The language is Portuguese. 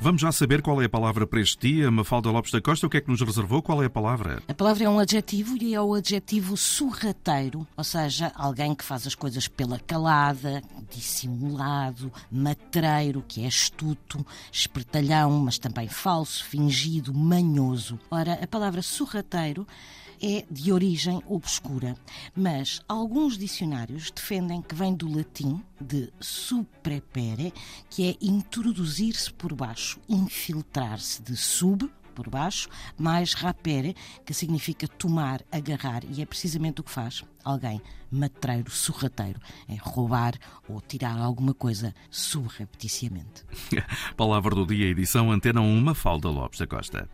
Vamos já saber qual é a palavra para este dia. Mafalda Lopes da Costa, o que é que nos reservou? Qual é a palavra? A palavra é um adjetivo e é o adjetivo sorrateiro, ou seja, alguém que faz as coisas pela calada, dissimulado, matreiro, que é astuto, espertalhão, mas também falso, fingido, manhoso. Ora, a palavra sorrateiro é de origem obscura, mas alguns dicionários defendem que vem do latim de suprepere, que é introduzir-se por baixo, infiltrar-se de sub por baixo, mais rapere, que significa tomar, agarrar, e é precisamente o que faz alguém matreiro, sorrateiro, é roubar ou tirar alguma coisa subrepticiamente. Palavra do dia, edição Antena 1, Falda Lopes da Costa.